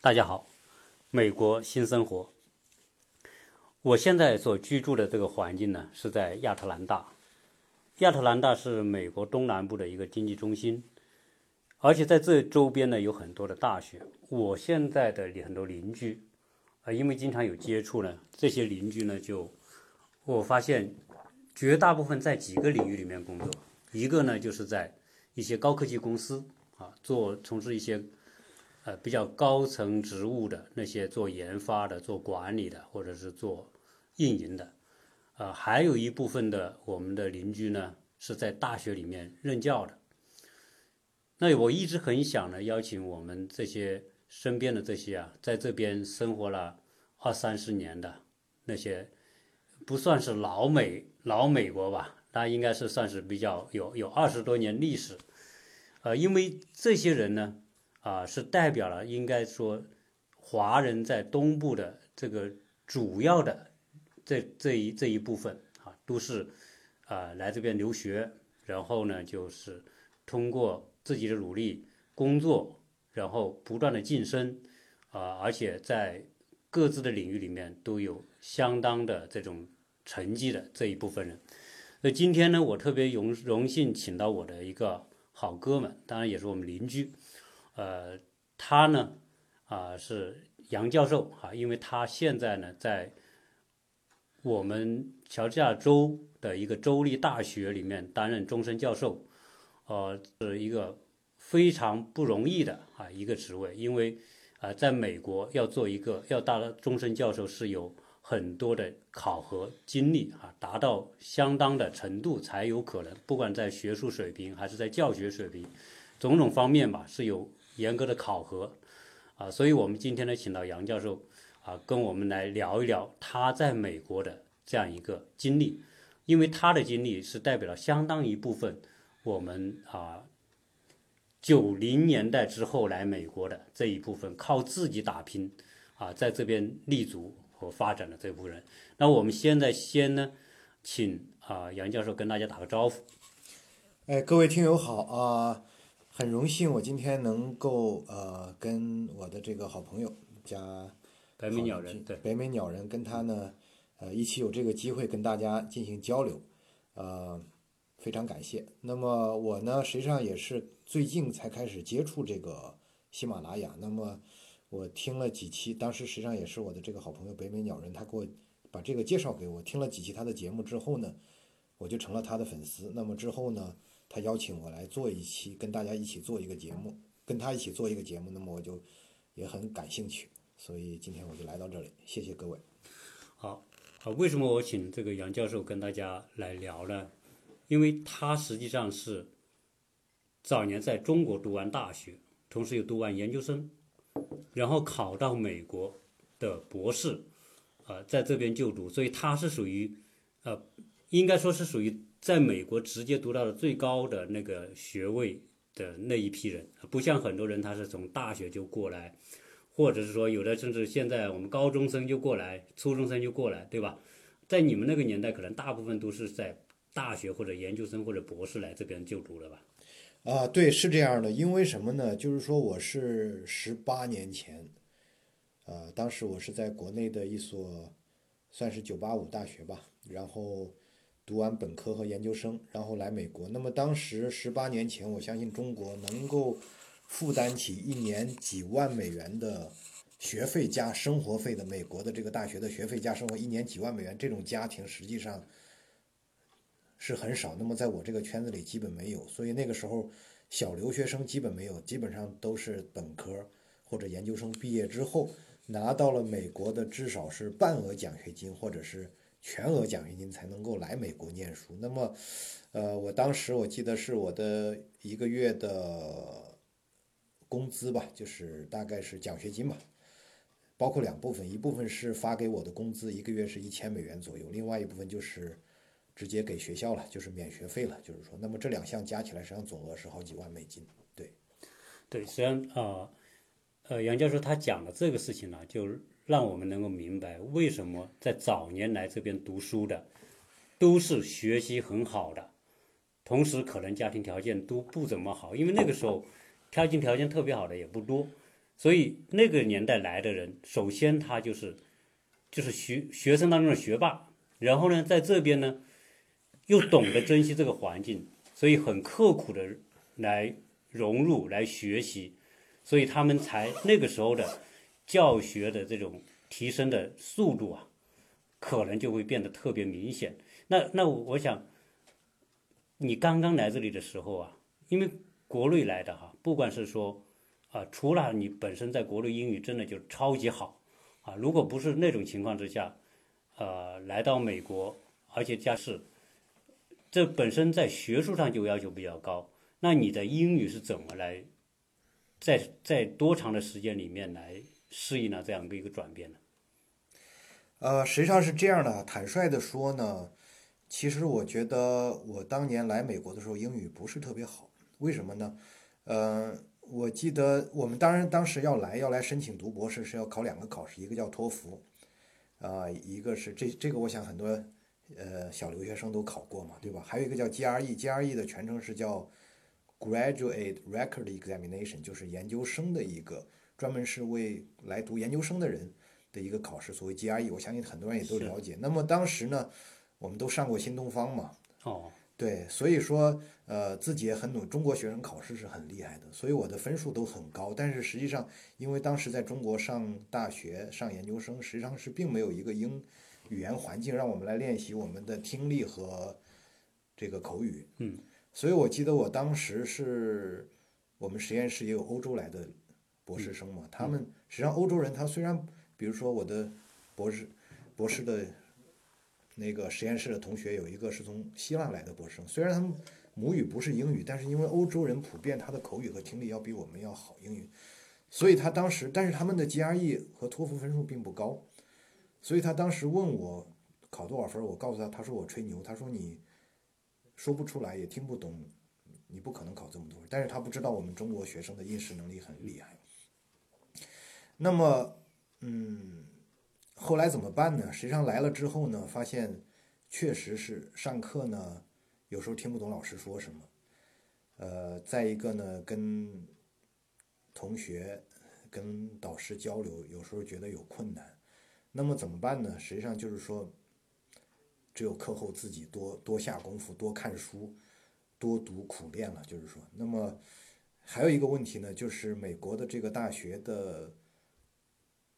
大家好，美国新生活。我现在所居住的这个环境呢，是在亚特兰大。亚特兰大是美国东南部的一个经济中心，而且在这周边呢有很多的大学。我现在的很多邻居，啊，因为经常有接触呢，这些邻居呢就，我发现绝大部分在几个领域里面工作，一个呢就是在一些高科技公司啊做从事一些。呃，比较高层职务的那些做研发的、做管理的，或者是做运营的，呃，还有一部分的我们的邻居呢，是在大学里面任教的。那我一直很想呢，邀请我们这些身边的这些啊，在这边生活了二三十年的那些，不算是老美老美国吧，那应该是算是比较有有二十多年历史。呃，因为这些人呢。啊，是代表了应该说，华人在东部的这个主要的这这一这一部分啊，都是啊来这边留学，然后呢就是通过自己的努力工作，然后不断的晋升啊，而且在各自的领域里面都有相当的这种成绩的这一部分人。那今天呢，我特别荣荣幸请到我的一个好哥们，当然也是我们邻居。呃，他呢，啊是杨教授啊，因为他现在呢在我们乔治亚州的一个州立大学里面担任终身教授，呃，是一个非常不容易的啊一个职位，因为啊在美国要做一个要当终身教授是有很多的考核经历啊，达到相当的程度才有可能，不管在学术水平还是在教学水平，种种方面吧是有。严格的考核，啊，所以我们今天呢，请到杨教授，啊，跟我们来聊一聊他在美国的这样一个经历，因为他的经历是代表了相当一部分我们啊九零年代之后来美国的这一部分靠自己打拼啊，在这边立足和发展的这部分人。那我们现在先呢，请啊杨教授跟大家打个招呼。哎，各位听友好啊。很荣幸，我今天能够呃跟我的这个好朋友加北美鸟人，对北美鸟人跟他呢呃一起有这个机会跟大家进行交流，呃非常感谢。那么我呢实际上也是最近才开始接触这个喜马拉雅，那么我听了几期，当时实际上也是我的这个好朋友北美鸟人他给我把这个介绍给我，听了几期他的节目之后呢，我就成了他的粉丝。那么之后呢？他邀请我来做一期，跟大家一起做一个节目，跟他一起做一个节目，那么我就也很感兴趣，所以今天我就来到这里，谢谢各位。好，啊，为什么我请这个杨教授跟大家来聊呢？因为他实际上是早年在中国读完大学，同时又读完研究生，然后考到美国的博士，啊，在这边就读，所以他是属于，呃，应该说是属于。在美国直接读到了最高的那个学位的那一批人，不像很多人他是从大学就过来，或者是说有的甚至现在我们高中生就过来，初中生就过来，对吧？在你们那个年代，可能大部分都是在大学或者研究生或者博士来这边就读了吧？啊，对，是这样的。因为什么呢？就是说我是十八年前，呃，当时我是在国内的一所算是九八五大学吧，然后。读完本科和研究生，然后来美国。那么当时十八年前，我相信中国能够负担起一年几万美元的学费加生活费的美国的这个大学的学费加生活一年几万美元这种家庭，实际上是很少。那么在我这个圈子里基本没有，所以那个时候小留学生基本没有，基本上都是本科或者研究生毕业之后拿到了美国的至少是半额奖学金或者是。全额奖学金才能够来美国念书。那么，呃，我当时我记得是我的一个月的工资吧，就是大概是奖学金吧，包括两部分，一部分是发给我的工资，一个月是一千美元左右，另外一部分就是直接给学校了，就是免学费了。就是说，那么这两项加起来，实际上总额是好几万美金。对，对，实际上啊，呃，杨教授他讲的这个事情呢，就。让我们能够明白，为什么在早年来这边读书的，都是学习很好的，同时可能家庭条件都不怎么好，因为那个时候家庭条件特别好的也不多，所以那个年代来的人，首先他就是就是学学生当中的学霸，然后呢，在这边呢又懂得珍惜这个环境，所以很刻苦的来融入来学习，所以他们才那个时候的教学的这种提升的速度啊，可能就会变得特别明显。那那我想，你刚刚来这里的时候啊，因为国内来的哈，不管是说啊，除了你本身在国内英语真的就超级好啊，如果不是那种情况之下，呃，来到美国，而且加是这本身在学术上就要求比较高，那你的英语是怎么来在在多长的时间里面来适应了这样的一个转变呢？呃，实际上是这样的，坦率的说呢，其实我觉得我当年来美国的时候英语不是特别好，为什么呢？呃，我记得我们当然当时要来要来申请读博士是要考两个考试，一个叫托福，啊、一个是这这个我想很多呃小留学生都考过嘛，对吧？还有一个叫 GRE，GRE 的全称是叫 Graduate Record Examination，就是研究生的一个专门是为来读研究生的人的一个考试，所谓 GRE，我相信很多人也都了解。那么当时呢，我们都上过新东方嘛，哦，对，所以说，呃，自己也很努，中国学生考试是很厉害的，所以我的分数都很高。但是实际上，因为当时在中国上大学、上研究生，实际上是并没有一个英语言环境让我们来练习我们的听力和这个口语。嗯，所以我记得我当时是我们实验室也有欧洲来的博士生嘛，他们实际上欧洲人他虽然，比如说我的博士博士的那个实验室的同学有一个是从希腊来的博士生，虽然他们母语不是英语，但是因为欧洲人普遍他的口语和听力要比我们要好英语，所以他当时，但是他们的 GRE 和托福分数并不高，所以他当时问我考多少分，我告诉他，他说我吹牛，他说你说不出来也听不懂，你不可能考这么多，但是他不知道我们中国学生的应试能力很厉害。那么，嗯，后来怎么办呢？实际上来了之后呢，发现确实是上课呢，有时候听不懂老师说什么，呃，再一个呢，跟同学、跟导师交流，有时候觉得有困难。那么怎么办呢？实际上就是说，只有课后自己多多下功夫，多看书，多读苦练了。就是说，那么还有一个问题呢，就是美国的这个大学的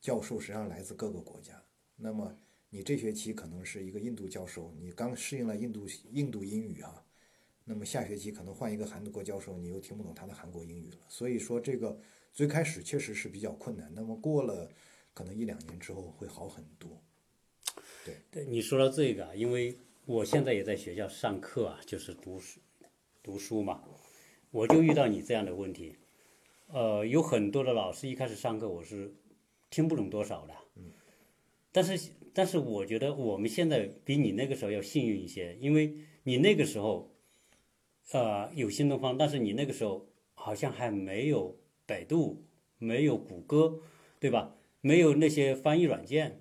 教授实际上来自各个国家。那么你这学期可能是一个印度教授，你刚适应了印度印度英语啊，那么下学期可能换一个韩国教授，你又听不懂他的韩国英语了。所以说这个最开始确实是比较困难，那么过了可能一两年之后会好很多。对对你说到这个啊，因为我现在也在学校上课啊，就是读书读书嘛，我就遇到你这样的问题。呃，有很多的老师一开始上课我是听不懂多少的，嗯但是但是我觉得我们现在比你那个时候要幸运一些，因为你那个时候，呃，有新东方，但是你那个时候好像还没有百度，没有谷歌，对吧？没有那些翻译软件，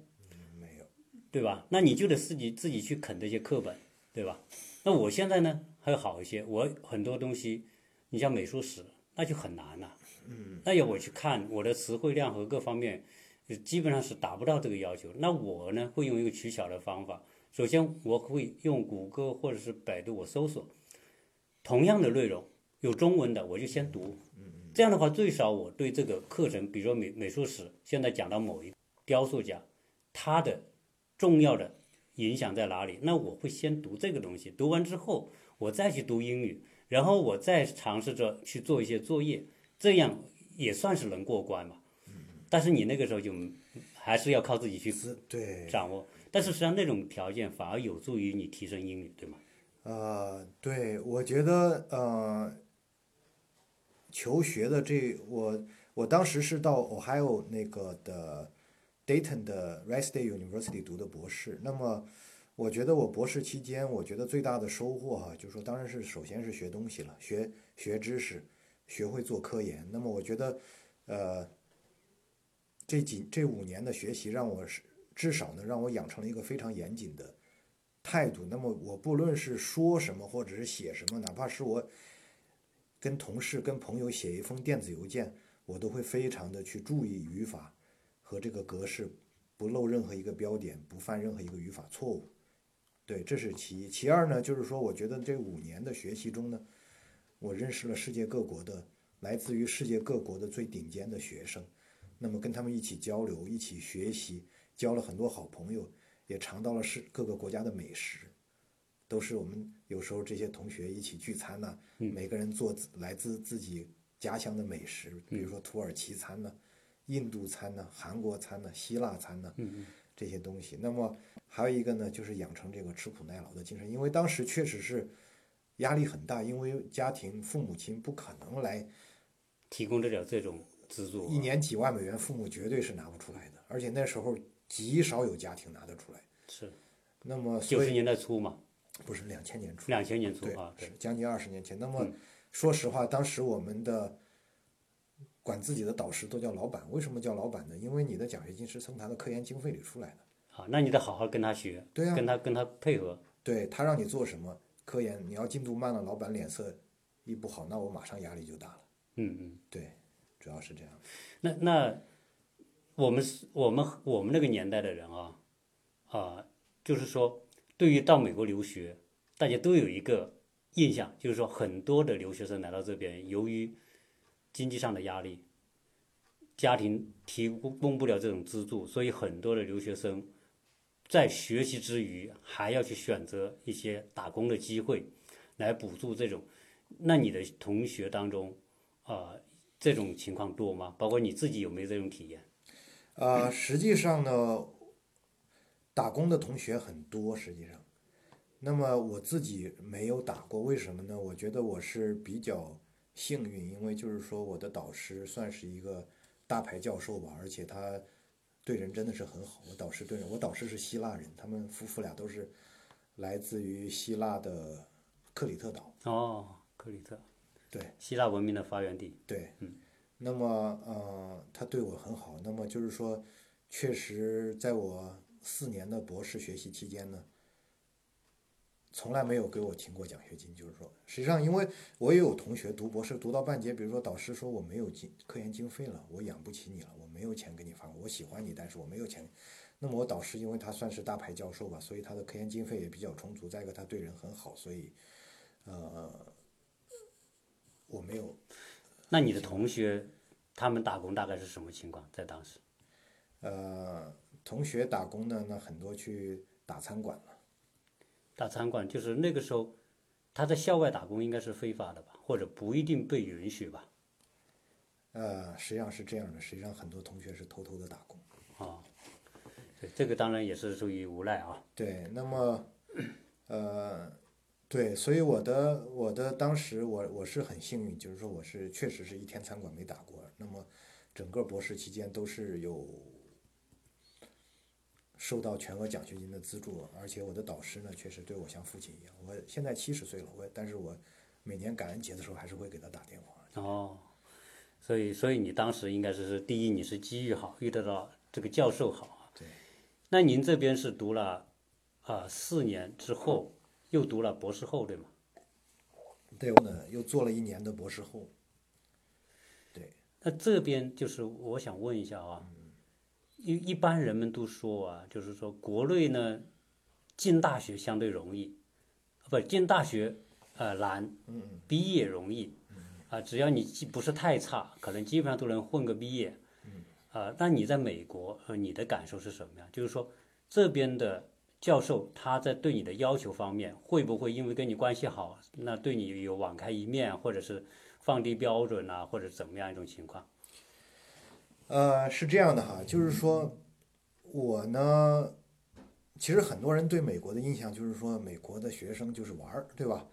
没有，对吧？那你就得自己自己去啃这些课本，对吧？那我现在呢还好一些，我很多东西，你像美术史，那就很难了。嗯，那要我去看我的词汇量和各方面，呃基本上是达不到这个要求。那我呢会用一个取巧的方法，首先我会用谷歌或者是百度我搜索，同样的内容有中文的我就先读，这样的话最少我对这个课程，比如说美美术史，现在讲到某一雕塑家，他的重要的影响在哪里？那我会先读这个东西，读完之后我再去读英语，然后我再尝试着去做一些作业，这样也算是能过关嘛。但是你那个时候就还是要靠自己去自对掌握，但是实际上那种条件反而有助于你提升英语，对吗？呃，对，我觉得呃，求学的这我我当时是到 Ohio 那个的 Dayton 的 Wright State University 读的博士。那么我觉得我博士期间，我觉得最大的收获哈、就是说当然是首先是学东西了，学学知识，学会做科研。那么我觉得呃，这几这五年的学习让我是至少呢让我养成了一个非常严谨的。态度。那么我不论是说什么或者是写什么，哪怕是我跟同事、跟朋友写一封电子邮件，我都会非常的去注意语法和这个格式，不漏任何一个标点，不犯任何一个语法错误。对，这是其一。其二呢，就是说，我觉得这五年的学习中呢，我认识了世界各国的来自于世界各国的最顶尖的学生，那么跟他们一起交流，一起学习，交了很多好朋友，也尝到了世各个国家的美食，都是我们有时候这些同学一起聚餐呐、每个人做自来自自己家乡的美食，比如说土耳其餐呐、印度餐呐、韩国餐呐、希腊餐呐，这些东西。那么还有一个呢，就是养成这个吃苦耐劳的精神，因为当时确实是压力很大，因为家庭父母亲不可能来提供得了这种资助啊。一年几万美元，父母绝对是拿不出来的，而且那时候极少有家庭拿得出来。是。那么九十年代初嘛，不是两千年初，两千年初对啊，对是，将近二十年前。那么说实话，当时我们的管自己的导师都叫老板，为什么叫老板呢？因为你的奖学金是从他的科研经费里出来的。好，那你得好好跟他学，对啊跟他跟他配合，对他让你做什么科研，你要进度慢了，老板脸色一不好，那我马上压力就大了。嗯嗯。对，主要是这样。那那我们是我们我们那个年代的人啊啊，就是说，对于到美国留学，大家都有一个印象，就是说很多的留学生来到这边，由于经济上的压力，家庭提供不了这种资助，所以很多的留学生在学习之余，还要去选择一些打工的机会来补助这种。那你的同学当中，啊、这种情况多吗？包括你自己有没有这种体验？呃，实际上呢，打工的同学很多，实际上，那么我自己没有打过，为什么呢？我觉得我是比较幸运，因为就是说我的导师算是一个大牌教授吧，而且他对人真的是很好。我导师对人，我导师是希腊人，他们夫妇俩都是来自于希腊的克里特岛。哦，克里特，对，希腊文明的发源地。对，嗯那么呃，他对我很好。那么就是说，确实在我四年的博士学习期间呢，从来没有给我停过奖学金。就是说，实际上因为我也有同学读博士读到半截，比如说导师说我没有经科研经费了，我养不起你了，我没有钱给你发，我喜欢你，但是我没有钱。那么我导师因为他算是大牌教授吧，所以他的科研经费也比较充足，再一个他对人很好，所以呃，我没有那你的同学，他们打工大概是什么情况？在当时？呃，同学打工的，那很多去打餐馆了。打餐馆就是那个时候，他在校外打工应该是非法的吧，或者不一定被允许吧？呃，实际上是这样的，实际上很多同学是偷偷的打工。啊，对，这个当然也是属于无赖啊。对，那么，呃，对，所以我的我的当时我我是很幸运，就是说我是确实是一天餐馆没打过。那么，整个博士期间都是有受到全额奖学金的资助，而且我的导师呢，确实对我像父亲一样。我现在七十岁了，我但是我每年感恩节的时候还是会给他打电话。哦，所以所以你当时应该是是第一，你是机遇好，遇得到这个教授好啊。对。那您这边是读了啊、四年之后，又读了博士后，对吗？对，我呢又做了一年的博士后。对，那这边就是我想问一下啊，一一般人们都说啊，就是说国内呢进大学相对容易，不进大学呃难，毕业容易，啊，只要你既不是太差，可能基本上都能混个毕业，啊，那你在美国呃你的感受是什么样？就是说这边的教授他在对你的要求方面，会不会因为跟你关系好，那对你有网开一面，或者是放低标准啊，或者怎么样一种情况？呃，是这样的哈，就是说，我呢，其实很多人对美国的印象就是说，美国的学生就是玩儿，对吧？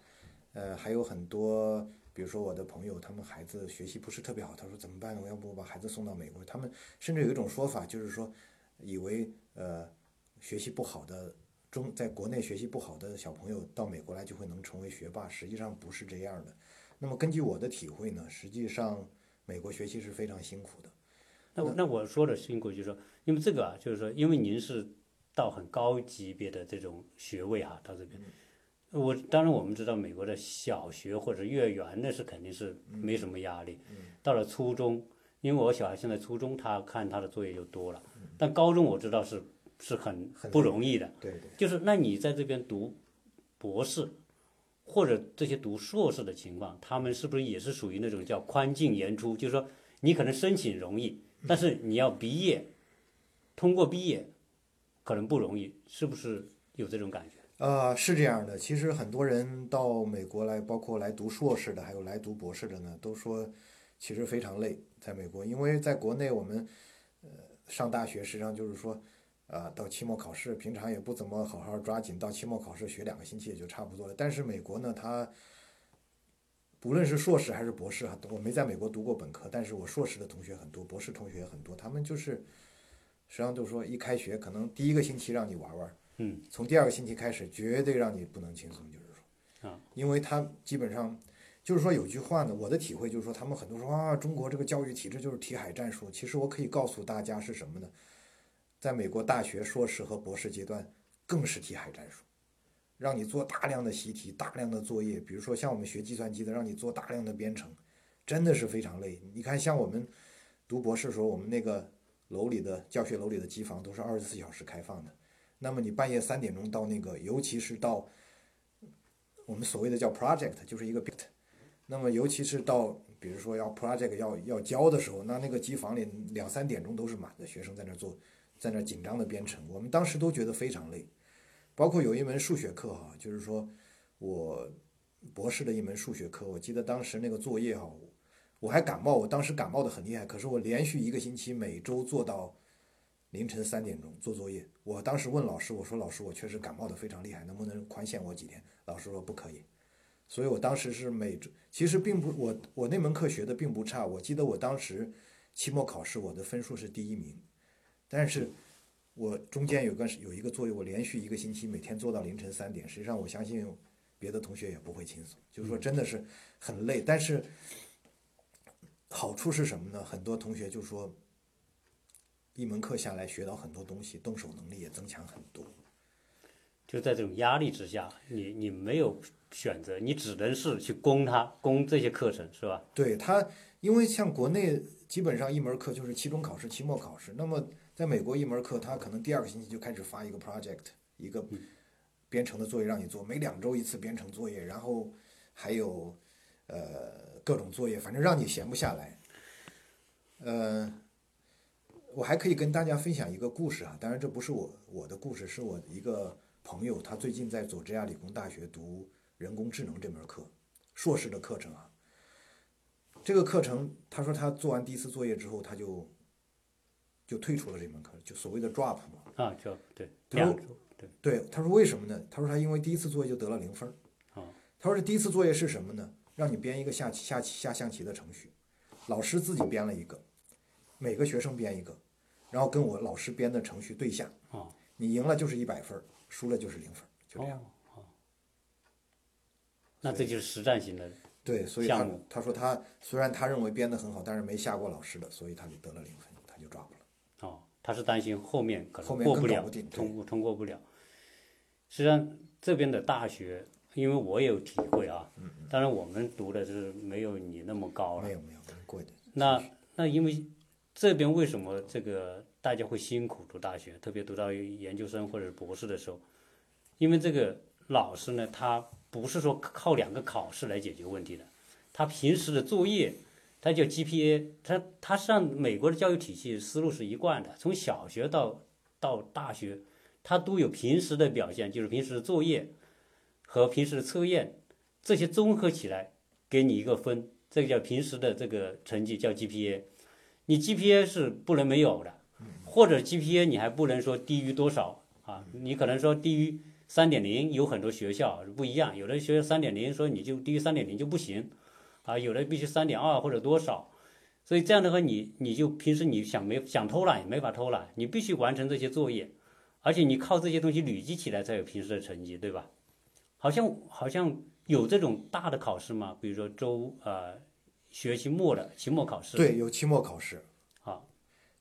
呃，还有很多，比如说我的朋友，他们孩子学习不是特别好，他说怎么办呢？我要不把孩子送到美国？他们甚至有一种说法，就是说，以为呃，学习不好的中，在国内学习不好的小朋友到美国来就会能成为学霸，实际上不是这样的。那么根据我的体会呢，实际上美国学习是非常辛苦的。那我那我说的辛苦就是说，因为这个啊，就是说，因为您是到很高级别的这种学位哈、到这边。我当然我们知道美国的小学或者幼儿园那是肯定是没什么压力，到了初中，因为我小孩现在初中，他看他的作业就多了，但高中我知道是是很不容易的。对对，就是那你在这边读博士或者这些读硕士的情况，他们是不是也是属于那种叫宽进严出？就是说你可能申请容易，但是你要毕业，通过毕业可能不容易，是不是有这种感觉？呃，是这样的。其实很多人到美国来，包括来读硕士的，还有来读博士的呢，都说其实非常累，在美国，因为在国内我们呃上大学实际上就是说，啊、到期末考试，平常也不怎么好好抓紧，到期末考试学两个星期也就差不多了。但是美国呢，它不论是硕士还是博士啊，我没在美国读过本科，但是我硕士的同学很多，博士同学也很多，他们就是实际上就是说一开学可能第一个星期让你玩玩。嗯，从第二个星期开始，绝对让你不能轻松，就是说，啊，因为他基本上就是说有句话呢，我的体会就是说，他们很多说啊，中国这个教育体制就是题海战术。其实我可以告诉大家是什么呢？在美国大学硕士和博士阶段更是题海战术，让你做大量的习题、大量的作业，比如说像我们学计算机的，让你做大量的编程，真的是非常累。你看，像我们读博士的时候，我们那个楼里的教学楼里的机房都是二十四小时开放的。那么你半夜三点钟到那个，尤其是到我们所谓的叫 project，就是一个 bit。那么尤其是到比如说要 project 要要交的时候，那那个机房里两三点钟都是满的，学生在那做，在那紧张的编程。我们当时都觉得非常累，包括有一门数学课哈、就是说我博士的一门数学课，我记得当时那个作业哈、我还感冒，我当时感冒的很厉害，可是我连续一个星期每周做到凌晨三点钟做作业。我当时问老师，我说老师，我确实感冒的非常厉害，能不能宽限我几天？老师说不可以。所以我当时是每周，其实并不，我我那门课学的并不差。我记得我当时期末考试我的分数是第一名，但是我中间有个有一个作业，我连续一个星期每天做到凌晨三点。实际上我相信别的同学也不会轻松，就是说真的是很累。但是好处是什么呢？很多同学就说，一门课下来学到很多东西，动手能力也增强很多。就在这种压力之下，你你没有选择，你只能是去攻它，攻这些课程，是吧？对它，因为像国内基本上一门课就是期中考试、期末考试，那么在美国一门课，他可能第二个星期就开始发一个 project，一个编程的作业让你做，每两周一次编程作业，然后还有呃各种作业，反正让你闲不下来。呃，我还可以跟大家分享一个故事啊，当然这不是我我的故事，是我一个朋友，他最近在佐治亚理工大学读人工智能这门课，硕士的课程啊。这个课程，他说他做完第一次作业之后，他就就退出了这门课，就所谓的 drop 嘛。啊，就对，对，对，他说为什么呢？他说他因为第一次作业就得了零分儿。啊，他说这第一次作业是什么呢？让你编一个下棋下棋下象棋的程序，老师自己编了一个，每个学生编一个，然后跟我老师编的程序对下。哦，你赢了就是一百分儿，输了就是零分儿，就这样。哦，哦，那这就是实战型的，对，所以他他说他虽然他认为编得很好，但是没下过老师的，所以他就得了零分，他就 drop 了。哦，他是担心后面可能过不了通通过不了。实际上这边的大学，因为我也有体会啊，当然我们读的是没有你那么高了没。有没有，贵的。那那因为这边为什么这个大家会辛苦读大学，特别读到研究生或者博士的时候，因为这个老师呢，他不是说靠两个考试来解决问题的，他平时的作业，他叫 GPA，他他上美国的教育体系思路是一贯的，从小学到到大学，他都有平时的表现，就是平时的作业和平时的测验，这些综合起来给你一个分，这个叫平时的这个成绩叫 GPA。你 GPA 是不能没有的，或者 GPA 你还不能说低于多少啊？你可能说低于三点零，有很多学校不一样，有的学校三点零说你就低于三点零就不行，啊，有的必须三点二或者多少。所以这样的话，你你就平时你想没想偷懒也没法偷懒，你必须完成这些作业，而且你靠这些东西累积起来才有平时的成绩，对吧？好像好像有这种大的考试吗？比如说周呃学期末的期末考试，对，有期末考试啊。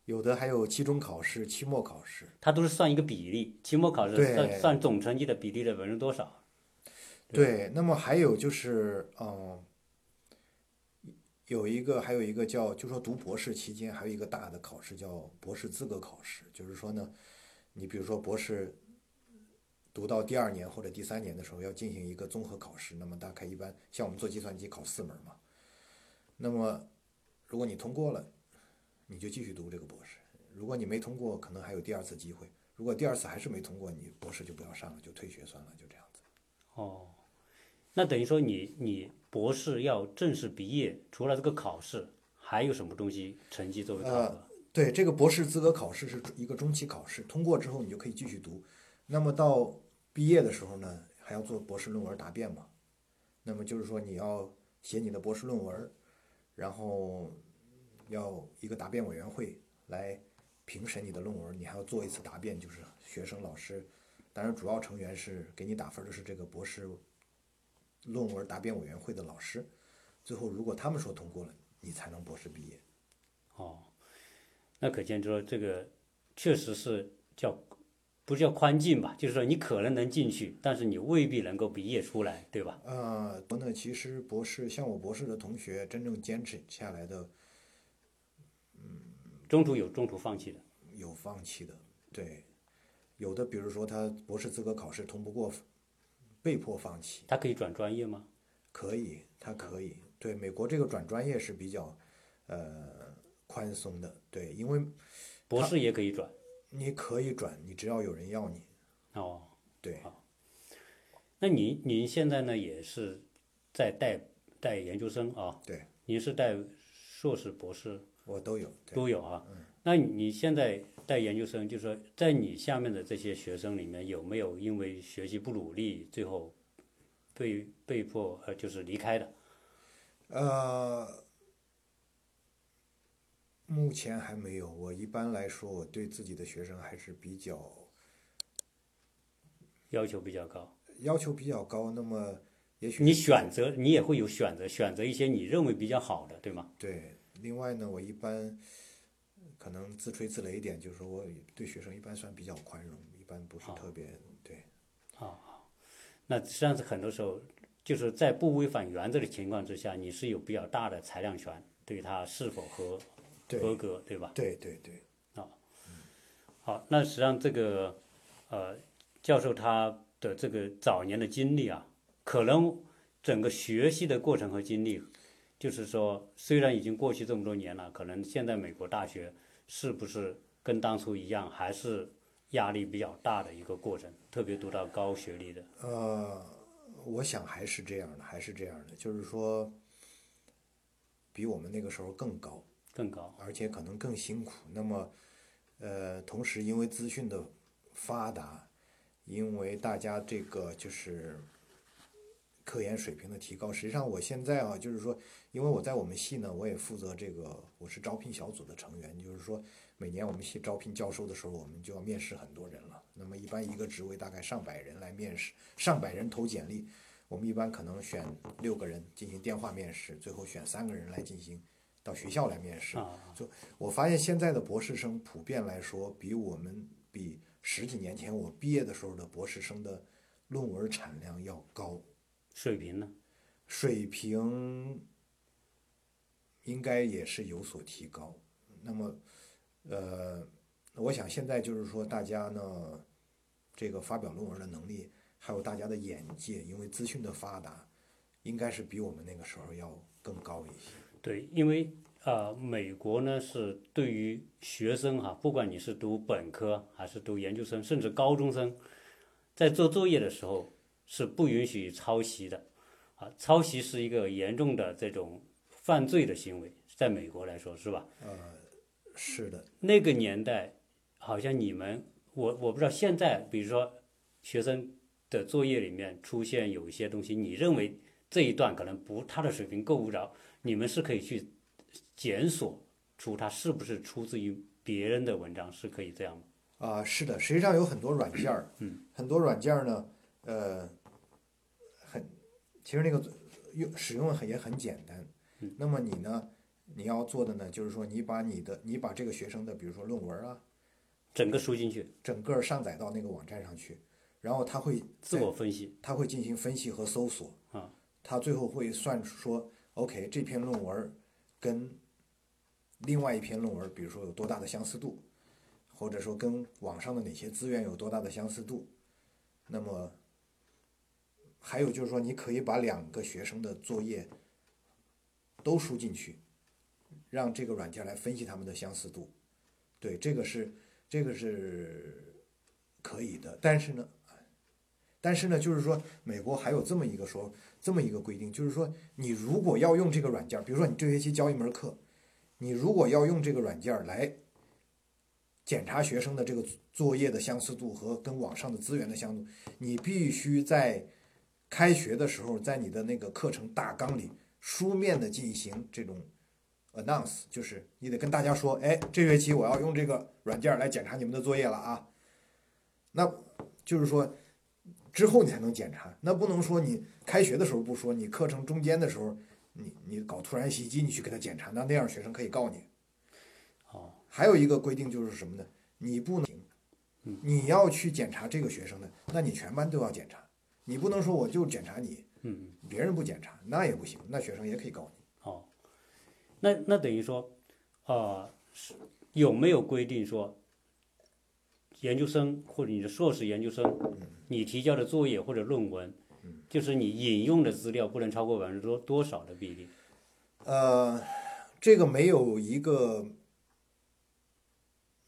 有的还有期中考试、期末考试。它都是算一个比例，期末考试对算算总成绩的比例的百分之多少？对，那么还有就是，嗯，有一个还有一个叫，就说读博士期间还有一个大的考试叫博士资格考试，就是说呢，你比如说博士读到第二年或者第三年的时候要进行一个综合考试，那么大概一般像我们做计算机考四门嘛，那么如果你通过了，你就继续读这个博士；如果你没通过，可能还有第二次机会。如果第二次还是没通过，你博士就不要上了，就退学算了，就这样子。哦，那等于说你你博士要正式毕业，除了这个考试，还有什么东西成绩作为考核？对，这个博士资格考试是一个中期考试，通过之后你就可以继续读。那么到毕业的时候呢，还要做博士论文答辩嘛。那么就是说你要写你的博士论文，然后要一个答辩委员会来评审你的论文，你还要做一次答辩，就是学生、老师，当然主要成员是给你打分的是这个博士论文答辩委员会的老师。最后如果他们说通过了，你才能博士毕业。哦，那可见说这个确实是叫不是叫宽进吧，就是说你可能能进去，但是你未必能够毕业出来，对吧？呃，我呢，其实博士像我博士的同学，真正坚持下来的嗯中途有中途放弃的，有放弃的，对，有的比如说他博士资格考试通不过，被迫放弃，他可以转专业吗？可以，他可以，对，美国这个转专业是比较呃宽松的，对，因为博士也可以转。你可以转，你只要有人要你，哦，对，那您您现在呢也是在带带研究生啊？对，您是带硕士、博士我都有，都有啊？嗯。那你现在带研究生，就是说在你下面的这些学生里面，有没有因为学习不努力，最后被被迫呃就是离开的？呃，目前还没有。我一般来说，我对自己的学生还是比较要求比较高。要求比较高。那么，也许你选择，你也会有选择，选择一些你认为比较好的，对吗？对。另外呢，我一般可能自吹自擂一点，就是说我对学生一般算比较宽容，一般不是特别对。那实际上是很多时候，就是在不违反原则的情况之下，你是有比较大的裁量权，对他是否合合格，对吧？对对对，好，那实际上这个呃，教授他的这个早年的经历啊，可能整个学习的过程和经历，就是说，虽然已经过去这么多年了，可能现在美国大学是不是跟当初一样，还是压力比较大的一个过程，特别读到高学历的。呃，我想还是这样的，还是这样的，就是说，比我们那个时候更高。更高，而且可能更辛苦。那么，呃，同时因为资讯的发达，因为大家这个就是科研水平的提高，实际上我现在啊，就是说，因为我在我们系呢，我也负责这个，我是招聘小组的成员，就是说，每年我们系招聘教授的时候，我们就要面试很多人了。那么一般一个职位大概上百人来面试，上百人投简历，我们一般可能选六个人进行电话面试，最后选三个人来进行到学校来面试。啊就我发现现在的博士生普遍来说，比我们比十几年前我毕业的时候的博士生的论文产量要高，水平呢？水平应该也是有所提高。那么，呃，我想现在就是说，大家呢，这个发表论文的能力，还有大家的眼界，因为资讯的发达，应该是比我们那个时候要更高一些。对，因为呃，美国呢是对于学生哈、不管你是读本科还是读研究生，甚至高中生，在做作业的时候是不允许抄袭的，啊，抄袭是一个严重的这种犯罪的行为，在美国来说是吧？呃是的，那个年代，好像你们我我不知道现在，比如说学生的作业里面出现有一些东西，你认为这一段可能不他的水平够不着，你们是可以去检索出他是不是出自于别人的文章，是可以这样吗？啊，是的，实际上有很多软件儿，嗯，很多软件儿呢，呃，很，其实那个用使用也很简单。那么你呢，你要做的呢，就是说你把你的你把这个学生的，比如说论文啊，整个输进去，整个上载到那个网站上去，然后他会自我分析他会进行分析和搜索啊，他最后会算出说，OK，这篇论文跟另外一篇论文，比如说有多大的相似度，或者说跟网上的哪些资源有多大的相似度，那么还有就是说，你可以把两个学生的作业都输进去，让这个软件来分析他们的相似度，对，这个是这个是可以的，但是呢。但是呢，就是说，美国还有这么一个说，这么一个规定，就是说，你如果要用这个软件，比如说你这学期教一门课，你如果要用这个软件来检查学生的这个作业的相似度和跟网上的资源的相似度，你必须在开学的时候，在你的那个课程大纲里书面的进行这种 announce，就是你得跟大家说，哎，这学期我要用这个软件来检查你们的作业了啊。那就是说。之后你才能检查，那不能说你开学的时候不说，你课程中间的时候，你你搞突然袭击，你去给他检查，那那样学生可以告你。哦，还有一个规定就是什么呢？你不能，你要去检查这个学生的，那你全班都要检查，你不能说我就检查你，嗯，别人不检查那也不行，那学生也可以告你。哦，那那等于说，啊、是有没有规定说，研究生或者你的硕士研究生，你提交的作业或者论文，就是你引用的资料不能超过百分之多多少的比例？呃，这个没有一个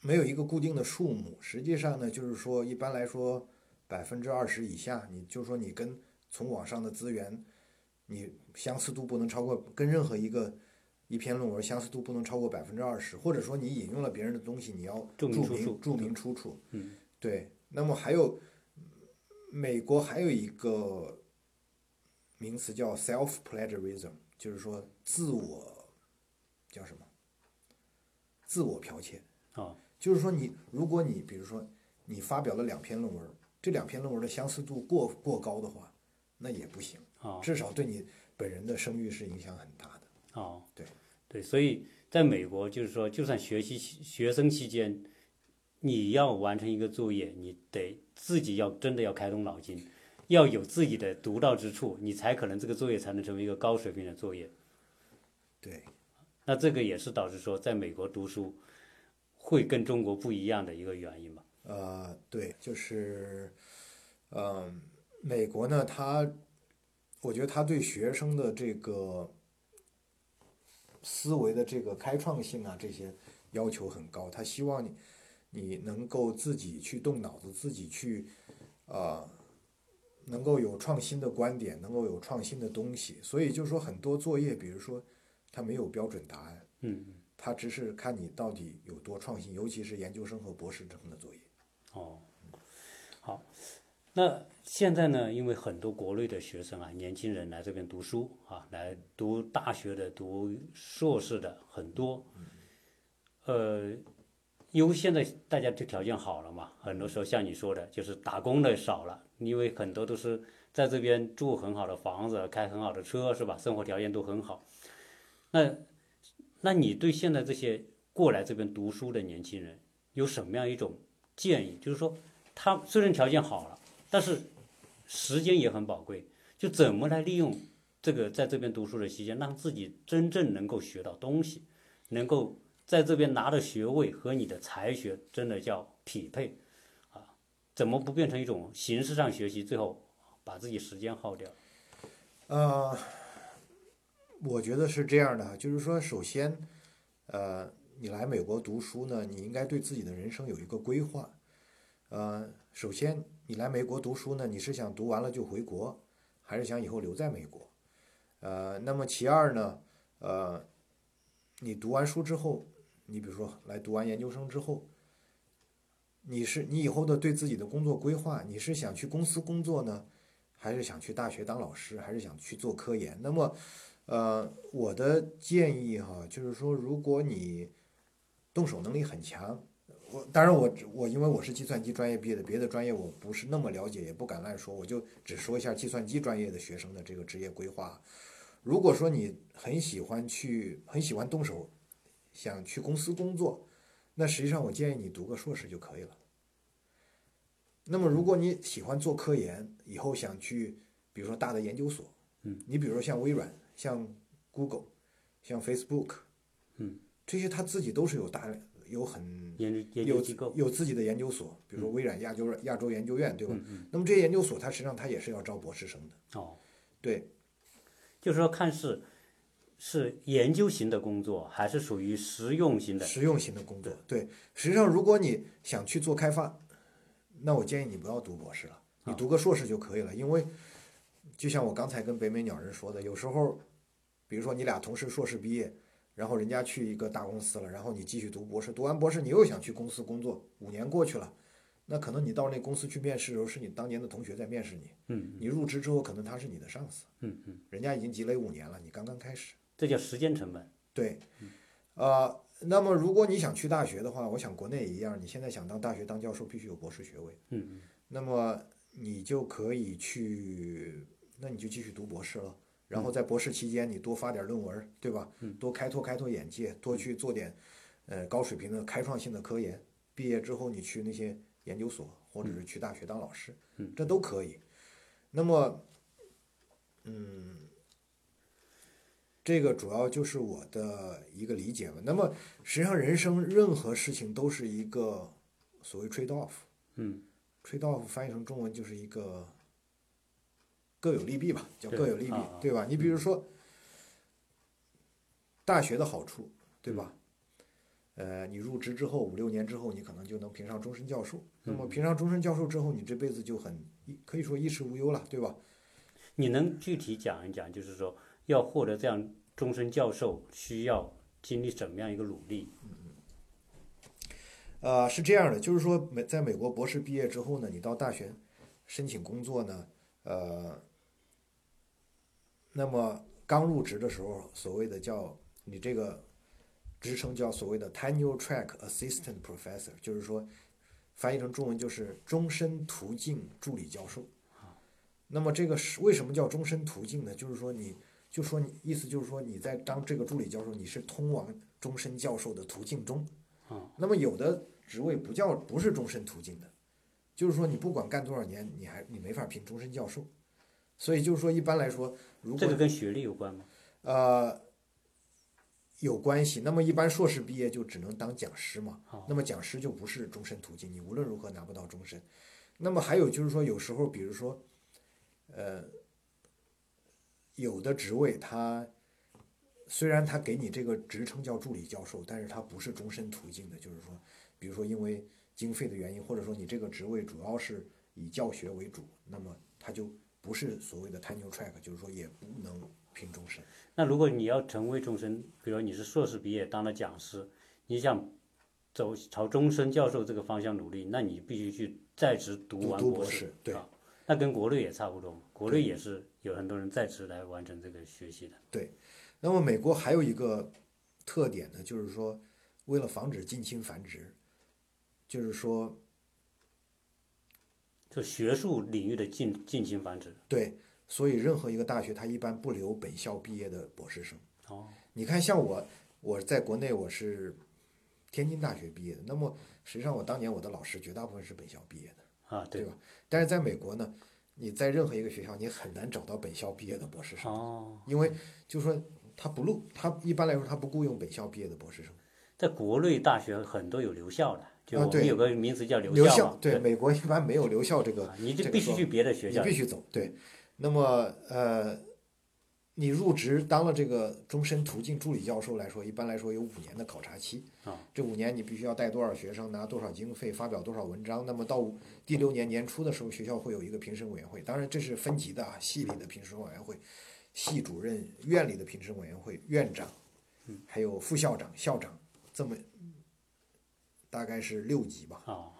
没有一个固定的数目，实际上呢，就是说一般来说百分之二十以下，你就说你跟从网上的资源，你相似度不能超过跟任何一个一篇论文相似度不能超过百分之二十，或者说你引用了别人的东西，你要注注明注明出处。嗯，对。那么还有美国还有一个名词叫 self plagiarism，就是说自我叫什么？自我剽窃。啊、就是说你，如果你比如说你发表了两篇论文，这两篇论文的相似度过过高的话，那也不行，啊至少对你本人的声誉是影响很大的。哦，对对，所以在美国就是说，就算学习学生期间，你要完成一个作业，你得自己要真的要开动脑筋，要有自己的独到之处，你才可能这个作业才能成为一个高水平的作业。对，那这个也是导致说，在美国读书会跟中国不一样的一个原因吧。呃，对，就是，嗯、美国呢，他，我觉得他对学生的这个思维的这个开创性啊，这些要求很高。他希望你，你能够自己去动脑子，自己去，呃，能够有创新的观点，能够有创新的东西。所以就是说，很多作业，比如说，它没有标准答案，嗯，它只是看你到底有多创新，尤其是研究生和博士生的作业。哦，好，那现在呢，因为很多国内的学生啊，年轻人来这边读书啊，来读大学的、读硕士的很多，呃，因为现在大家的条件好了嘛，很多时候像你说的，就是打工的少了，因为很多都是在这边住很好的房子，开很好的车，是吧？生活条件都很好。那，那你对现在这些过来这边读书的年轻人有什么样一种建议？就是说，他虽然条件好了，但是时间也很宝贵，就怎么来利用这个在这边读书的期间，让自己真正能够学到东西，能够在这边拿的学位和你的才学真的叫匹配啊？怎么不变成一种形式上学习，最后把自己时间耗掉？呃，我觉得是这样的，就是说，首先，呃，你来美国读书呢，你应该对自己的人生有一个规划。呃，首先，你来美国读书呢，你是想读完了就回国，还是想以后留在美国？呃，那么其二呢，呃，你读完书之后，你比如说来读完研究生之后，你是你以后的对自己的工作规划，你是想去公司工作呢，还是想去大学当老师，还是想去做科研？那么，呃，我的建议哈，就是说，如果你动手能力很强，我当然我我因为我是计算机专业毕业的，别的专业我不是那么了解，也不敢乱说，我就只说一下计算机专业的学生的这个职业规划。如果说你很喜欢去，很喜欢动手，想去公司工作，那实际上我建议你读个硕士就可以了。那么如果你喜欢做科研，以后想去，比如说大的研究所，嗯，你比如说像微软、像 Google、像 Facebook，嗯，这些他自己都是有大量有很研究研有究机构，有自己的研究所，比如说微软亚洲亚洲研究院，对吧？那么这些研究所，它实际上它也是要招博士生的，哦，对，就是说看是是研究型的工作，还是属于实用型的？实用型的工作。对，实际上如果你想去做开发，那我建议你不要读博士了，你读个硕士就可以了。因为就像我刚才跟北美鸟人说的，有时候，比如说你俩同时硕士毕业，然后人家去一个大公司了，然后你继续读博士，读完博士你又想去公司工作，五年过去了。那可能你到那公司去面试的时候，是你当年的同学在面试你。嗯你入职之后，可能他是你的上司，嗯嗯，人家已经积累五年了，你刚刚开始。这叫时间成本。对，呃，那么如果你想去大学的话，我想国内也一样，你现在想当大学当教授，必须有博士学位。嗯嗯那么你就可以去，那你就继续读博士了。然后在博士期间，你多发点论文，对吧？多开拓开拓眼界，多去做点呃高水平的开创性的科研。毕业之后，你去那些研究所，或者是去大学当老师，这都可以。那么，嗯，这个主要就是我的一个理解吧。那么，实际上人生任何事情都是一个所谓 trade off。嗯 trade off 翻译成中文就是一个各有利弊吧，叫各有利弊啊啊，对吧？你比如说大学的好处，对吧？呃，你入职之后五六年之后，你可能就能评上终身教授。那么评上终身教授之后，你这辈子就很可以说衣食无忧了，对吧？你能具体讲一讲，就是说要获得这样终身教授，需要经历怎么样一个努力？嗯呃，是这样的，就是说美在美国博士毕业之后呢，你到大学申请工作呢，呃，那么刚入职的时候，所谓的叫你这个职称叫所谓的 tenure track assistant professor，就是说翻译成中文就是终身途径助理教授。那么这个是为什么叫终身途径呢？就是说你就说你意思就是说你在当这个助理教授，你是通往终身教授的途径中。那么有的职位不叫不是终身途径的，就是说你不管干多少年，你还你没法评终身教授。所以就是说一般来说，如果这个跟学历有关吗？呃有关系，那么一般硕士毕业就只能当讲师嘛。那么讲师就不是终身途径，你无论如何拿不到终身。那么还有就是说，有时候比如说，呃，有的职位它虽然他给你这个职称叫助理教授，但是它不是终身途径的，就是说，比如说因为经费的原因，或者说你这个职位主要是以教学为主，那么他就不是所谓的 tenure track，就是说也不能评终身。那如果你要成为终身，比如你是硕士毕业当了讲师，你想走朝终身教授这个方向努力，那你必须去在职读完读博士士对啊。那跟国内也差不多嘛，国内也是有很多人在职来完成这个学习的。对那么美国还有一个特点呢，就是说，为了防止近亲繁殖，就是说，就学术领域的近近亲繁殖。对，所以任何一个大学它一般不留本校毕业的博士生。哦，你看，像我，我在国内我是天津大学毕业的，那么实际上我当年我的老师绝大部分是本校毕业的，啊，对对吧？但是在美国呢，你在任何一个学校，你很难找到本校毕业的博士生，哦，因为就说他不录，他一般来说他不雇佣本校毕业的博士生。在国内大学很多有留校的，就啊对我们有个名词叫留留校嘛，对，美国一般没有留校这个啊，你就必须去别的学校你必。须走。对，那么呃，你入职当了这个终身途径助理教授来说，一般来说有五年的考察期。啊，这五年你必须要带多少学生，拿多少经费，发表多少文章。那么到第六年年初的时候，学校会有一个评审委员会，当然这是分级的啊，系里的评审委员会，系主任、院里的评审委员会、院长，还有副校长、校长，这么大概是六级吧。哦，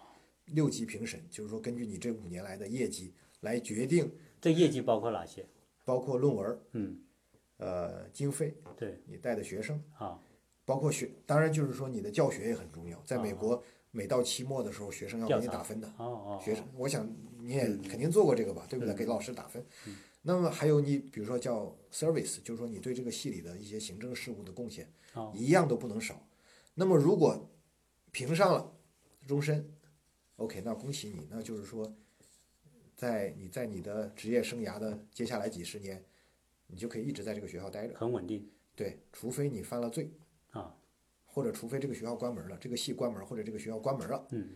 六级评审，就是说根据你这五年来的业绩来决定，这业绩包括哪些？包括论文，嗯，呃，经费，对，你带的学生，啊，包括学，当然就是说你的教学也很重要。在美国，每到期末的时候，学生要给你打分的。哦哦，学生，我想你也肯定做过这个吧，对不对？嗯给老师打分。那么还有你比如说叫 service，就是说你对这个系里的一些行政事务的贡献，哦一样都不能少。那么如果评上了终身，OK，那恭喜你，那就是说，在你在你的职业生涯的接下来几十年，你就可以一直在这个学校待着。很稳定对，除非你犯了罪，啊，或者除非这个学校关门了，这个系关门，或者这个学校关门了，嗯，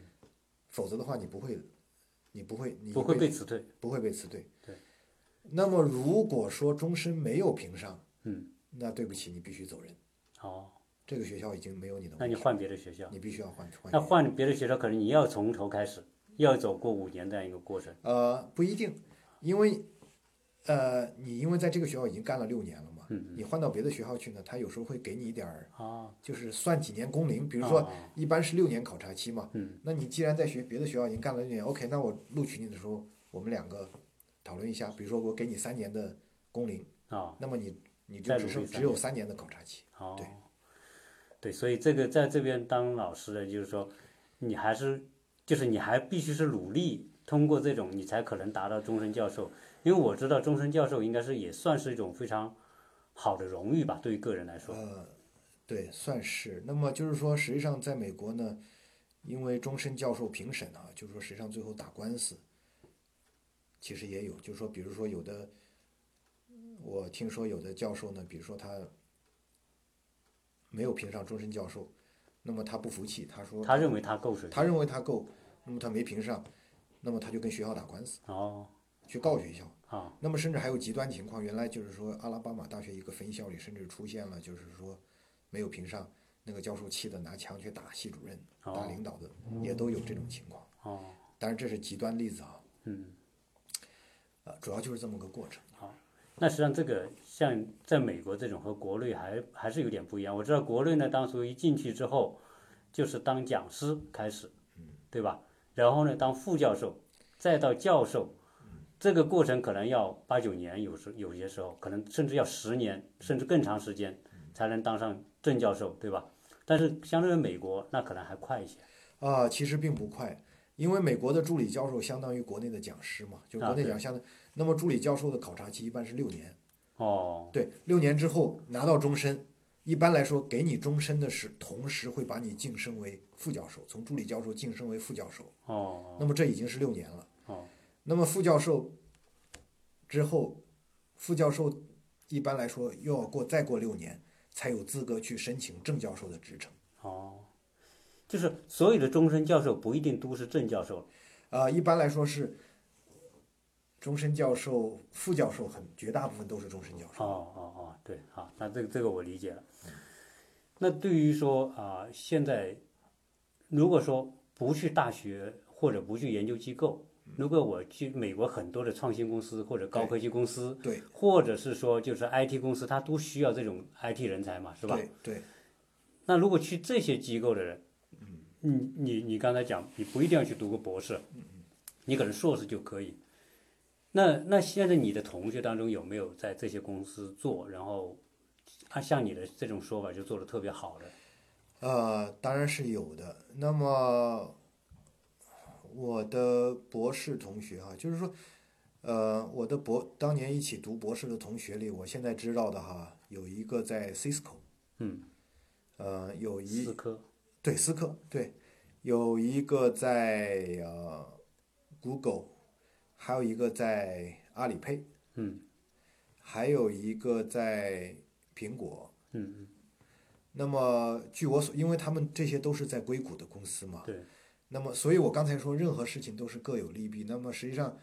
否则的话你不会，你不会，你不会被辞退，不会被辞退。对。那么如果说终身没有评上，嗯，那对不起，你必须走人。哦，这个学校已经没有你的，那你换别的学校，你必须要换换。那换别的学校可能你要从头开始，要走过五年这样一个过程，呃，不一定，因为呃，你因为在这个学校已经干了六年了嘛，嗯你换到别的学校去呢，他有时候会给你一点儿，啊，就是算几年工龄，比如说啊一般是六年考察期嘛，嗯，那你既然在学别的学校已经干了六年，OK，那我录取你的时候，我们两个讨论一下，比如说我给你三年的工龄，啊，那么你你就只剩只有三年的考察期，哦，对对，所以这个在这边当老师的，就是说，你还是就是你还必须是努力通过这种，你才可能达到终身教授。因为我知道终身教授应该是也算是一种非常好的荣誉吧，对于个人来说。呃，对，算是。那么就是说，实际上在美国呢，因为终身教授评审啊，就是说实际上最后打官司，其实也有，就是说，比如说有的，我听说有的教授呢，比如说他没有评上终身教授，那么他不服气，他说他认为他够水平。他认为他够，那么他没评上，那么他就跟学校打官司，哦，去告学校。啊，那么甚至还有极端情况，原来就是说阿拉巴马大学一个分校里甚至出现了，就是说没有评上，那个教授气得拿枪去打系主任、打哦领导的，也都有这种情况。哦，当然这是极端例子啊，嗯，呃，主要就是这么个过程。那实际上这个像在美国这种和国内还还是有点不一样。我知道国内呢，当初一进去之后，就是当讲师开始，对吧？然后呢，当副教授，再到教授，这个过程可能要八九年，有时有些时候可能甚至要十年，甚至更长时间才能当上正教授，对吧？但是相对于美国，那可能还快一些。啊、其实并不快，因为美国的助理教授相当于国内的讲师嘛，就国内讲相当。那么助理教授的考察期一般是六年，哦，对，六年之后拿到终身。一般来说，给你终身的是同时会把你晋升为副教授，从助理教授晋升为副教授。哦，那么这已经是六年了。哦，那么副教授之后，副教授一般来说又要过再过六年，才有资格去申请正教授的职称。哦，就是所有的终身教授不一定都是正教授。啊、一般来说是终身教授、副教授很绝大部分都是终身教授。哦哦哦，对，好，那这个这个我理解了。那对于说啊、现在如果说不去大学或者不去研究机构，如果我去美国很多的创新公司或者高科技公司，对或者是说就是 IT 公司，它都需要这种 IT 人才嘛，是吧？对对，那如果去这些机构的人，你你你刚才讲，你不一定要去读个博士，你可能硕士就可以。那那现在你的同学当中有没有在这些公司做，然后按像你的这种说法就做的特别好的？呃，当然是有的。那么我的博士同学啊、就是说，呃，我的博当年一起读博士的同学里，我现在知道的哈，有一个在 Cisco，嗯，呃，有一思科，对思科对，有一个在呃 Google，还有一个在阿里配，嗯。还有一个在苹果。嗯嗯，那么据我所，因为他们这些都是在硅谷的公司嘛，对，那么所以我刚才说任何事情都是各有利弊。那么实际上，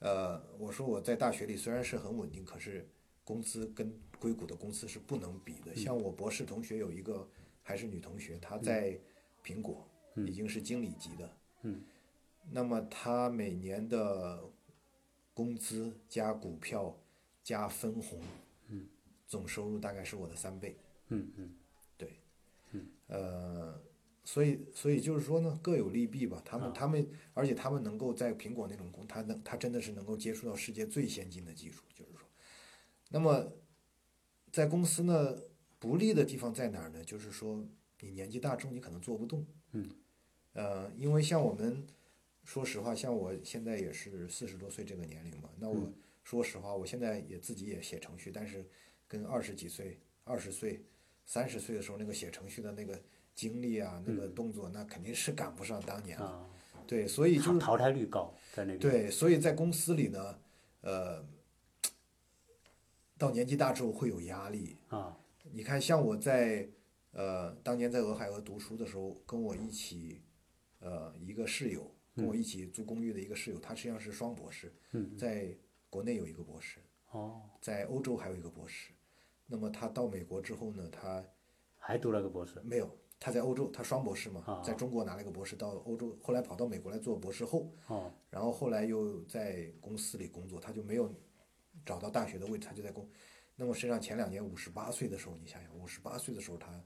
呃，我说我在大学里虽然是很稳定，可是工资跟硅谷的公司是不能比的。像我博士同学有一个还是女同学，她在苹果已经是经理级的，嗯，那么她每年的工资加股票加分红，嗯，总收入大概是我的三倍。嗯嗯呃，所以所以就是说呢，各有利弊吧。他们、他们，而且他们能够在苹果那种工，他能他真的是能够接触到世界最先进的技术，就是说，那么在公司呢，不利的地方在哪儿呢？就是说你年纪大之后，你可能做不动。嗯。呃，因为像我们，说实话，像我现在也是四十多岁这个年龄嘛，那我说实话，我现在也自己也写程序，但是跟二十几岁、二十岁、三十岁的时候那个写程序的那个经历啊，那个动作，那肯定是赶不上当年了。啊，对，所以就是淘汰率高在那边。对，所以在公司里呢，呃，到年纪大之后会有压力。啊，你看，像我在呃当年在俄亥俄读书的时候，跟我一起呃一个室友，跟我一起租公寓的一个室友，他实际上是双博士，嗯在国内有一个博士，哦，在欧洲还有一个博士。那么他到美国之后呢，他还读了个博士。没有，他在欧洲，他双博士嘛啊，在中国拿了个博士，到欧洲，后来跑到美国来做博士后，哦，然后后来又在公司里工作，他就没有找到大学的位置，他就在公。那么实际上前两年五十八岁的时候，你想想，五十八岁的时候他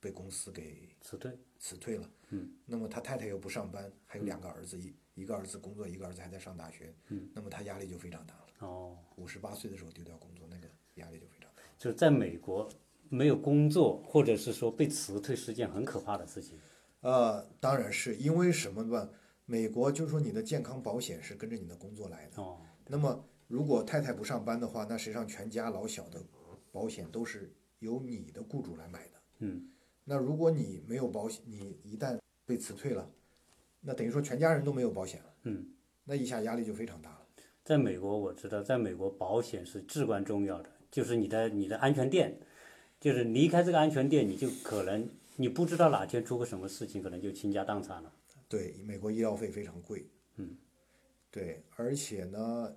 被公司给辞退。辞退了。嗯。那么他太太又不上班，还有两个儿子，一一个儿子工作，一个儿子还在上大学。嗯。那么他压力就非常大了。哦，五十八岁的时候丢掉工作，那个压力就非常大。就是在美国没有工作，或者是说被辞退，是件很可怕的事情。呃，当然是因为什么吧？美国就是说你的健康保险是跟着你的工作来的。哦，那么如果太太不上班的话，那实际上全家老小的保险都是由你的雇主来买的。嗯。那如果你没有保险，你一旦被辞退了，那等于说全家人都没有保险了。嗯。那一下压力就非常大了。在美国，我知道，在美国保险是至关重要的，就是你的你的安全垫，就是离开这个安全垫，你就可能你不知道哪天出个什么事情，可能就倾家荡产了。对，美国医药费非常贵。嗯。对，而且呢，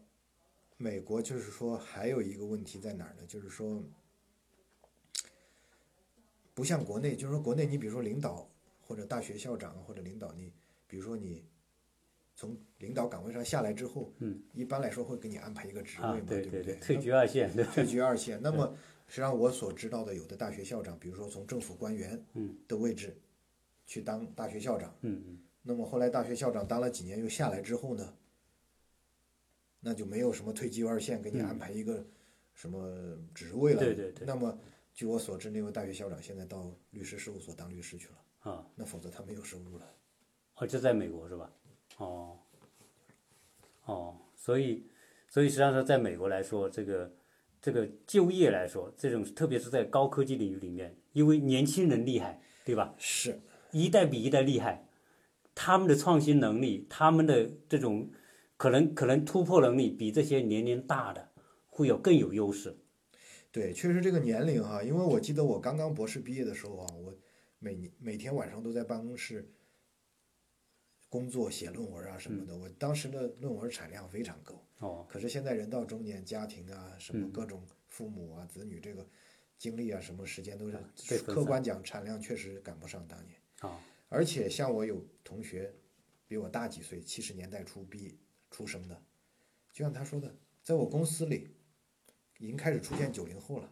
美国就是说还有一个问题在哪儿呢？就是说，不像国内，就是说国内你比如说领导或者大学校长或者领导你，比如说你从领导岗位上下来之后，嗯，一般来说会给你安排一个职位啊嘛，，不对对，对？退居二线，对，退居二线。那么实际上我所知道的，有的大学校长，比如说从政府官员嗯的位置去当大学校长，嗯嗯，那么后来大学校长当了几年又下来之后呢，那就没有什么退居二线给你安排一个什么职位了。对对对那么据我所知，那位大学校长现在到律师事务所当律师去了，啊，那否则他没有收入了。哦，就在美国是吧？哦，哦，所以，所以实际上说，在美国来说，这个这个就业来说，这种特别是在高科技领域里面，因为年轻人厉害，对吧？是，一代比一代厉害，他们的创新能力，他们的这种可能可能突破能力，比这些年龄大的会有更有优势。对，确实这个年龄哈，因为我记得我刚刚博士毕业的时候啊，我每年每天晚上都在办公室工作写论文啊什么的，我当时的论文产量非常高。哦，可是现在人到中年，家庭啊，什么嗯各种父母啊、子女这个精力啊，什么时间都是被客观讲产量确实赶不上当年。啊，而且像我有同学比我大几岁，七十年代初毕出生的，就像他说的，在我公司里已经开始出现九零后了。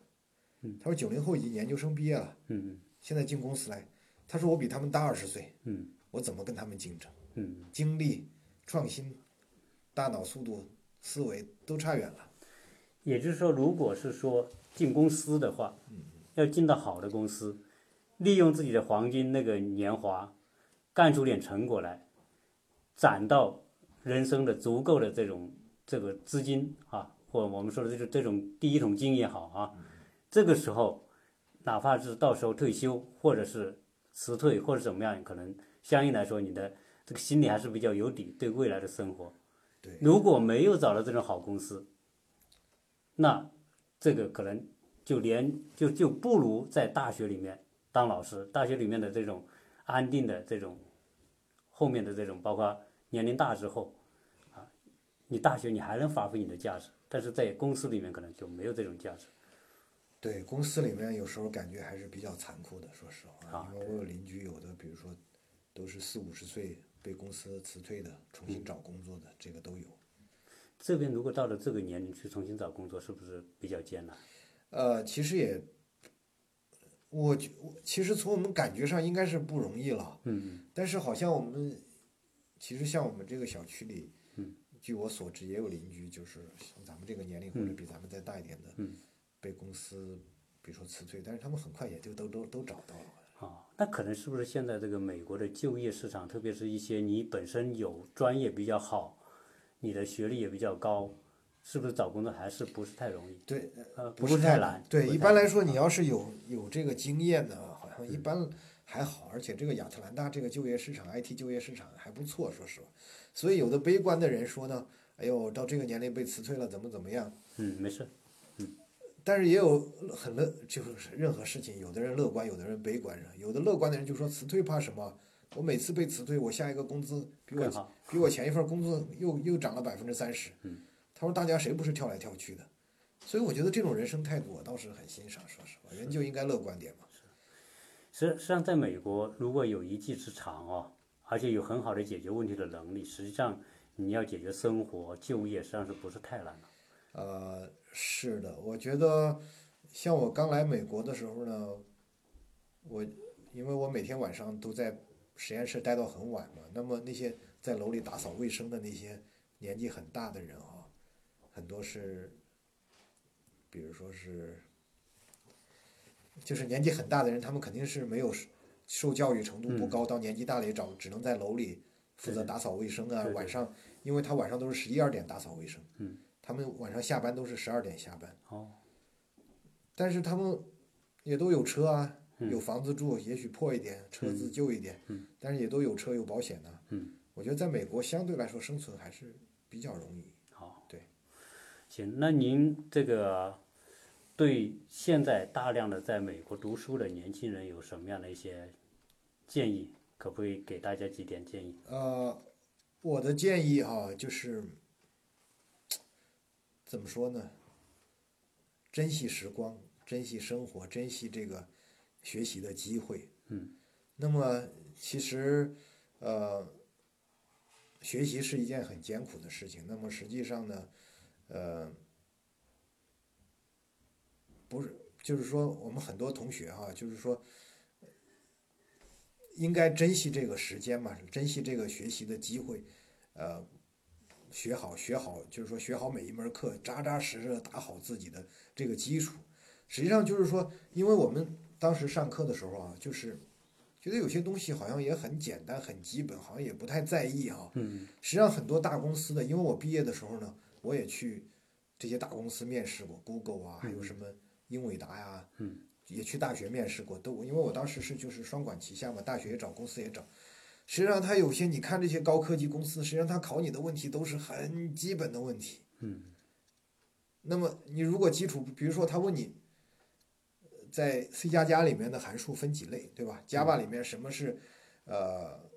嗯他说九零后已经研究生毕业了，嗯现在进公司来，他说我比他们大二十岁，嗯我怎么跟他们竞争？嗯，精力、创新、大脑速度、思维都差远了。也就是说，如果是说进公司的话，要进到好的公司，利用自己的黄金那个年华，干出点成果来，攒到人生的足够的这种这个资金啊，或我们说的这种这种第一桶金也好啊，这个时候，哪怕是到时候退休或者是辞退或者怎么样，可能相应来说你的这个心里还是比较有底，对未来的生活。对，如果没有找到这种好公司，那这个可能就连就就不如在大学里面当老师，大学里面的这种安定的这种后面的这种，包括年龄大之后啊，你大学你还能发挥你的价值，但是在公司里面可能就没有这种价值。对，公司里面有时候感觉还是比较残酷的，说实话，啊因为我有邻居，有的比如说都是四五十岁被公司辞退的，重新找工作的，这个都有。这边如果到了这个年龄去重新找工作，是不是比较艰难？呃，其实也，我觉我其实从我们感觉上应该是不容易了，嗯但是好像我们其实像我们这个小区里，嗯据我所知也有邻居，就是像咱们这个年龄或者比咱们再大一点的，嗯被公司比如说辞退，但是他们很快也就都都都找到了。啊，那可能是不是现在这个美国的就业市场，特别是一些你本身有专业比较好，你的学历也比较高，是不是找工作还是不是太容易？对，呃，不是太难。对，一般来说，你要是有有这个经验的，好像一般还好，而且这个亚特兰大这个就业市场，IT 就业市场还不错，说实话。所以有的悲观的人说呢，哎呦，到这个年龄被辞退了，怎么怎么样？嗯，没事。嗯但是也有很乐，就是任何事情，有的人乐观，有的人悲观，有的乐观的人就说辞退怕什么？我每次被辞退，我下一个工资比我。比我前一份工作又又涨了百分之三十。嗯，他说大家谁不是跳来跳去的？所以我觉得这种人生态度我倒是很欣赏。说实话，人就应该乐观点嘛。实实际上，在美国，如果有一技之长哦，而且有很好的解决问题的能力，实际上你要解决生活、就业，实际上是不是太难了？呃，是的，我觉得像我刚来美国的时候呢，我因为我每天晚上都在实验室待到很晚嘛，那么那些在楼里打扫卫生的那些年纪很大的人啊，很多是，比如说是，就是年纪很大的人，他们肯定是没有受教育程度不高，到年纪大了也找只能在楼里负责打扫卫生啊，晚上因为他晚上都是十一二点打扫卫生，嗯，他们晚上下班都是十二点下班。哦，但是他们也都有车啊，嗯。有房子住，也许破一点，车子旧一点，嗯。但是也都有车有保险的、嗯，我觉得在美国相对来说生存还是比较容易。好，对，行，那您这个对现在大量的在美国读书的年轻人有什么样的一些建议？可不可以给大家几点建议？呃，我的建议哈、就是怎么说呢？珍惜时光，珍惜生活，珍惜这个学习的机会。嗯。那么其实，呃，学习是一件很艰苦的事情。那么实际上呢，呃，不是，就是说我们很多同学哈、就是说。应该珍惜这个时间嘛，珍惜这个学习的机会，呃，学好学好，就是说学好每一门课，扎扎实实的打好自己的这个基础。实际上就是说，因为我们当时上课的时候啊，就是觉得有些东西好像也很简单、很基本，好像也不太在意哈、嗯实际上很多大公司的，因为我毕业的时候呢，我也去这些大公司面试过，Google 啊，还有什么英伟达呀、嗯也去大学面试过，都因为我当时是就是双管齐下嘛，大学也找，公司也找。实际上，他有些你看这些高科技公司，实际上他考你的问题都是很基本的问题。嗯那么你如果基础，比如说他问你，呃在 C 加加里面的函数分几类，对吧？Java 里面什么是呃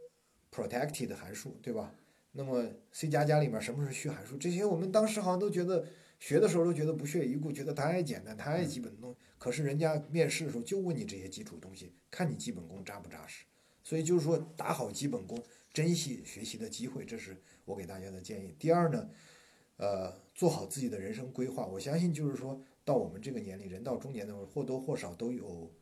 protected 的函数，对吧？那么 C 加加里面什么是虚函数？这些我们当时好像都觉得学的时候都觉得不屑一顾，觉得太简单、太基本的东西。可是人家面试的时候就问你这些基础东西，看你基本功扎不扎实。所以就是说，打好基本功，珍惜学习的机会，这是我给大家的建议。第二呢，呃，做好自己的人生规划。我相信就是说到我们这个年龄，人到中年的时候，或多或少都有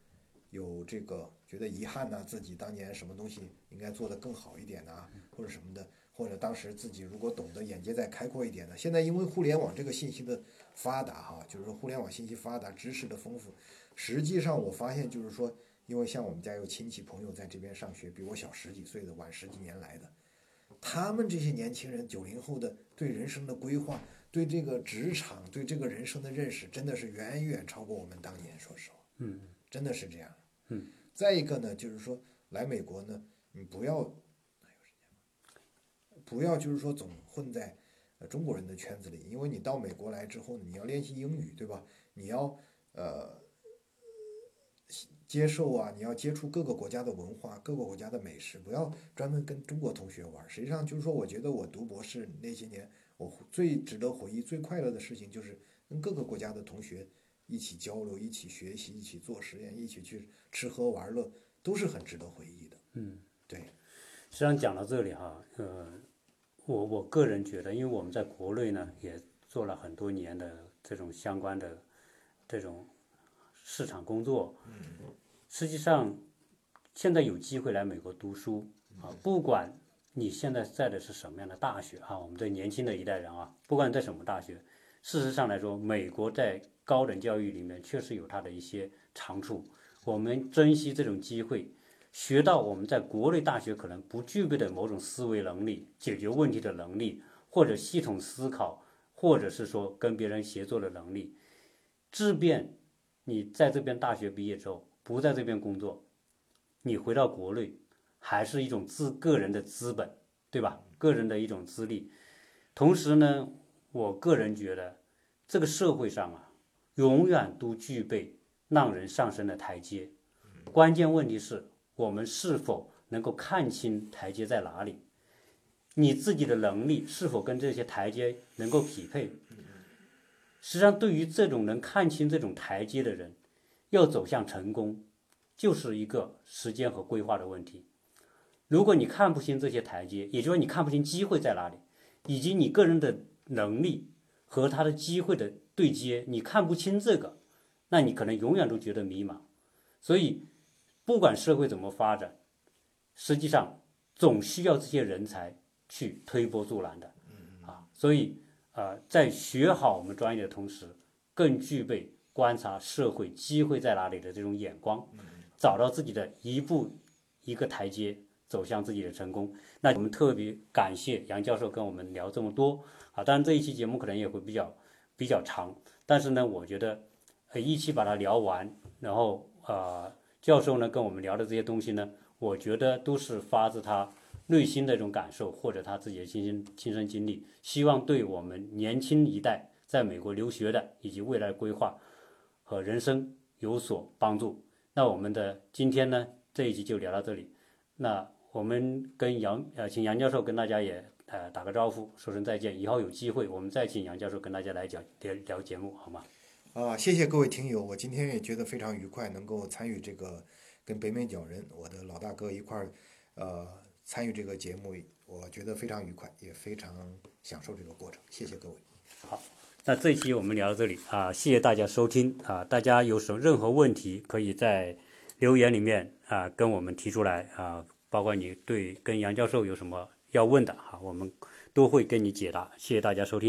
有这个觉得遗憾呐、自己当年什么东西应该做得更好一点呐、或者什么的，或者当时自己如果懂得眼界再开阔一点呢。现在因为互联网这个信息的发达哈，就是说互联网信息发达，知识的丰富，实际上我发现就是说，因为像我们家有亲戚朋友在这边上学，比我小十几岁的，晚十几年来的。他们这些年轻人，九零后的对人生的规划，对这个职场，对这个人生的认识，真的是远远超过我们当年。说实话，嗯真的是这样。嗯。再一个呢，就是说来美国呢，你不要？不要就是说总混在呃中国人的圈子里，因为你到美国来之后呢，你要练习英语，对吧？你要呃接受啊，你要接触各个国家的文化、各个国家的美食，不要专门跟中国同学玩。实际上就是说，我觉得我读博士那些年，我最值得回忆、最快乐的事情就是跟各个国家的同学一起交流、一起学习、一起做实验、一起去吃喝玩乐，都是很值得回忆的。嗯。对，实际上讲到这里哈，呃，我我个人觉得，因为我们在国内呢也做了很多年的这种相关的这种市场工作，实际上现在有机会来美国读书啊，不管你现在在的是什么样的大学啊，我们这年轻的一代人啊，不管在什么大学，事实上来说，美国在高等教育里面确实有它的一些长处，我们珍惜这种机会。学到我们在国内大学可能不具备的某种思维能力、解决问题的能力，或者系统思考，或者是说跟别人协作的能力，即便你在这边大学毕业之后不在这边工作，你回到国内还是一种资个人的资本，对吧？个人的一种资历。同时呢，我个人觉得这个社会上啊，永远都具备让人上升的台阶。关键问题是我们是否能够看清台阶在哪里？你自己的能力是否跟这些台阶能够匹配？实际上，对于这种能看清这种台阶的人，要走向成功，就是一个时间和规划的问题。如果你看不清这些台阶，也就是说你看不清机会在哪里，以及你个人的能力和他的机会的对接，你看不清这个，那你可能永远都觉得迷茫。所以，不管社会怎么发展，实际上总需要这些人才去推波助澜的。啊，所以呃，在学好我们专业的同时，更具备观察社会机会在哪里的这种眼光，找到自己的一步一个台阶，走向自己的成功。那我们特别感谢杨教授跟我们聊这么多啊，当然这一期节目可能也会比较比较长，但是呢，我觉得呃一期把它聊完，然后呃教授呢跟我们聊的这些东西呢，我觉得都是发自他内心的一种感受，或者他自己的亲身亲身经历，希望对我们年轻一代在美国留学的以及未来规划和人生有所帮助。那我们的今天呢这一集就聊到这里，那我们跟杨呃请杨教授跟大家也呃打个招呼，说声再见，以后有机会我们再请杨教授跟大家来讲聊聊节目，好吗？啊，谢谢各位听友，我今天也觉得非常愉快，能够参与这个跟北美角人我的老大哥一块儿，呃，参与这个节目，我觉得非常愉快，也非常享受这个过程。谢谢各位。好那这一期我们聊到这里啊，谢谢大家收听啊，大家有什么任何问题，可以在留言里面啊跟我们提出来啊，包括你对跟杨教授有什么要问的啊，我们都会跟你解答。谢谢大家收听。